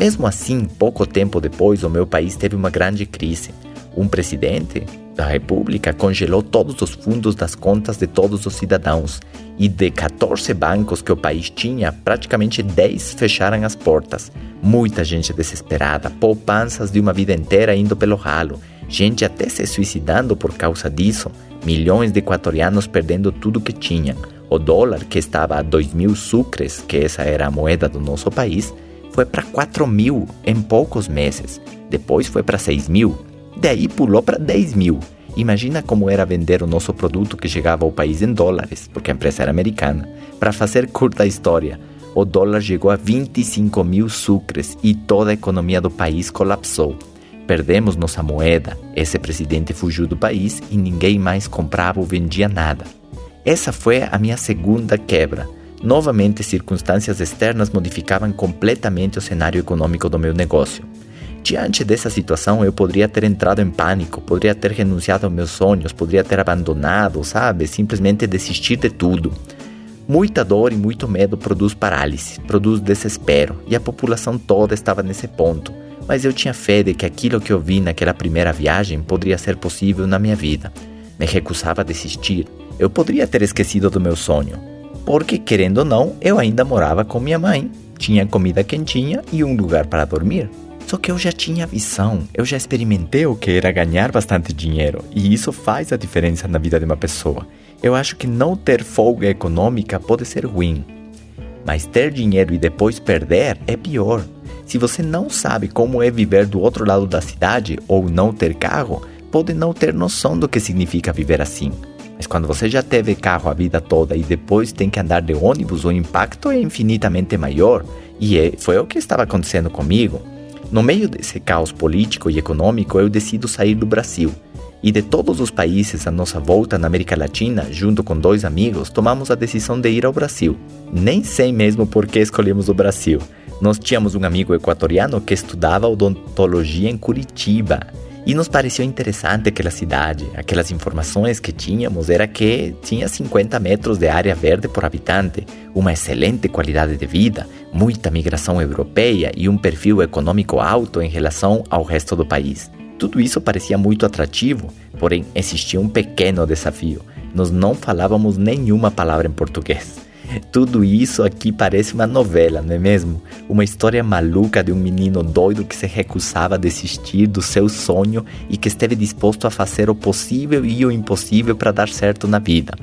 Mesmo assim, pouco tempo depois, o meu país teve uma grande crise. Um presidente da República congelou todos os fundos das contas de todos os cidadãos e de 14 bancos que o país tinha, praticamente 10 fecharam as portas. Muita gente desesperada, poupanças de uma vida inteira indo pelo ralo, gente até se suicidando por causa disso, milhões de equatorianos perdendo tudo que tinham. O dólar, que estava a 2 mil sucres, que essa era a moeda do nosso país, foi para 4 mil em poucos meses. Depois foi para 6 mil. Daí pulou para 10 mil. Imagina como era vender o nosso produto que chegava ao país em dólares, porque a empresa era americana. Para fazer curta a história, o dólar chegou a 25 mil sucres e toda a economia do país colapsou. Perdemos nossa moeda, esse presidente fugiu do país e ninguém mais comprava ou vendia nada. Essa foi a minha segunda quebra. Novamente, circunstâncias externas modificavam completamente o cenário econômico do meu negócio. Diante dessa situação, eu poderia ter entrado em pânico, poderia ter renunciado aos meus sonhos, poderia ter abandonado, sabe? Simplesmente desistir de tudo. Muita dor e muito medo produz parálise, produz desespero, e a população toda estava nesse ponto. Mas eu tinha fé de que aquilo que eu vi naquela primeira viagem poderia ser possível na minha vida. Me recusava a desistir, eu poderia ter esquecido do meu sonho, porque, querendo ou não, eu ainda morava com minha mãe, tinha comida quentinha e um lugar para dormir. Só que eu já tinha visão, eu já experimentei o que era ganhar bastante dinheiro, e isso faz a diferença na vida de uma pessoa. Eu acho que não ter folga econômica pode ser ruim, mas ter dinheiro e depois perder é pior. Se você não sabe como é viver do outro lado da cidade ou não ter carro, pode não ter noção do que significa viver assim. Mas quando você já teve carro a vida toda e depois tem que andar de ônibus, o impacto é infinitamente maior. E é, foi o que estava acontecendo comigo. No meio desse caos político e econômico, eu decido sair do Brasil. E de todos os países à nossa volta na América Latina, junto com dois amigos, tomamos a decisão de ir ao Brasil. Nem sei mesmo por que escolhemos o Brasil. Nós tínhamos um amigo equatoriano que estudava odontologia em Curitiba e nos pareceu interessante aquela cidade. Aquelas informações que tínhamos era que tinha 50 metros de área verde por habitante, uma excelente qualidade de vida, muita migração europeia e um perfil econômico alto em relação ao resto do país. Tudo isso parecia muito atrativo, porém existia um pequeno desafio. Nós não falávamos nenhuma palavra em português. Tudo isso aqui parece uma novela, não é mesmo? Uma história maluca de um menino doido que se recusava a desistir do seu sonho e que esteve disposto a fazer o possível e o impossível para dar certo na vida.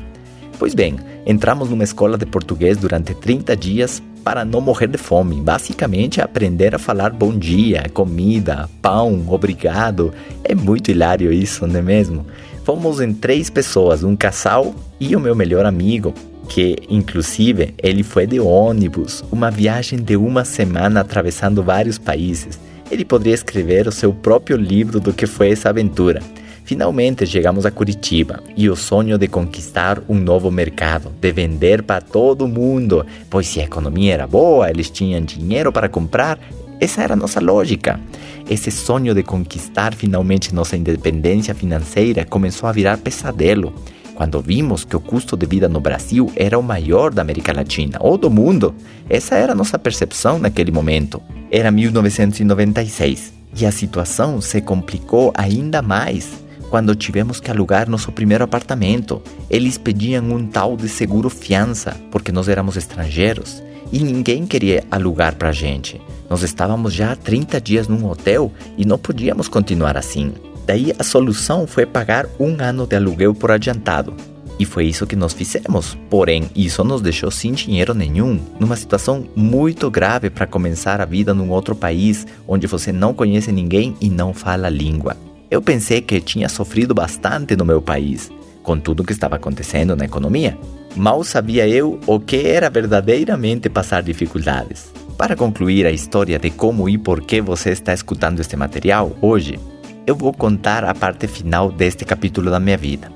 Pois bem, entramos numa escola de português durante 30 dias para não morrer de fome. Basicamente, aprender a falar bom dia, comida, pão, obrigado. É muito hilário isso, não é mesmo? Fomos em três pessoas, um casal e o meu melhor amigo que inclusive ele foi de ônibus, uma viagem de uma semana atravessando vários países. Ele poderia escrever o seu próprio livro do que foi essa aventura. Finalmente chegamos a Curitiba e o sonho de conquistar um novo mercado, de vender para todo mundo, pois se a economia era boa, eles tinham dinheiro para comprar, essa era a nossa lógica. Esse sonho de conquistar finalmente nossa independência financeira começou a virar pesadelo quando vimos que o custo de vida no Brasil era o maior da América Latina ou do mundo. Essa era a nossa percepção naquele momento. Era 1996 e a situação se complicou ainda mais quando tivemos que alugar nosso primeiro apartamento. Eles pediam um tal de seguro fiança porque nós éramos estrangeiros e ninguém queria alugar para gente. Nós estávamos já há 30 dias num hotel e não podíamos continuar assim. Daí a solução foi pagar um ano de aluguel por adiantado. E foi isso que nós fizemos. Porém, isso nos deixou sem dinheiro nenhum, numa situação muito grave para começar a vida num outro país onde você não conhece ninguém e não fala a língua. Eu pensei que tinha sofrido bastante no meu país, com tudo o que estava acontecendo na economia. Mal sabia eu o que era verdadeiramente passar dificuldades. Para concluir a história de como e por que você está escutando este material hoje, eu vou contar a parte final deste capítulo da minha vida.